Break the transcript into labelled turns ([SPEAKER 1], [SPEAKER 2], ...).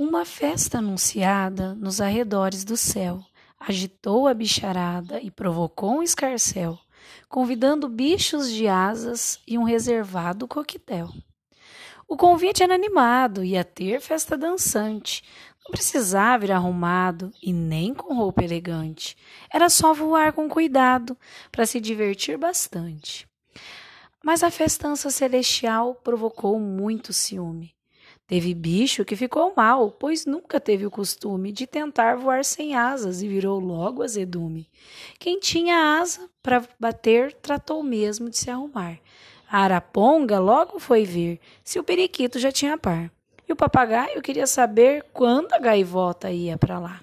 [SPEAKER 1] Uma festa anunciada nos arredores do céu agitou a bicharada e provocou um escarcel, convidando bichos de asas e um reservado coquetel. O convite era animado, ia ter festa dançante. Não precisava ir arrumado e nem com roupa elegante. Era só voar com cuidado para se divertir bastante. Mas a festança celestial provocou muito ciúme. Teve bicho que ficou mal, pois nunca teve o costume de tentar voar sem asas e virou logo azedume. Quem tinha asa para bater tratou mesmo de se arrumar. A araponga logo foi ver se o periquito já tinha par. E o papagaio queria saber quando a gaivota ia para lá.